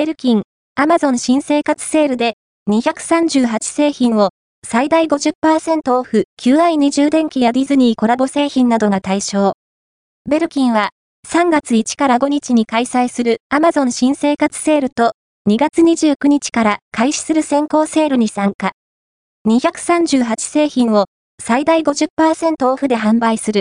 ベルキン、アマゾン新生活セールで238製品を最大50%オフ QI20 電気やディズニーコラボ製品などが対象。ベルキンは3月1から5日に開催するアマゾン新生活セールと2月29日から開始する先行セールに参加。238製品を最大50%オフで販売する。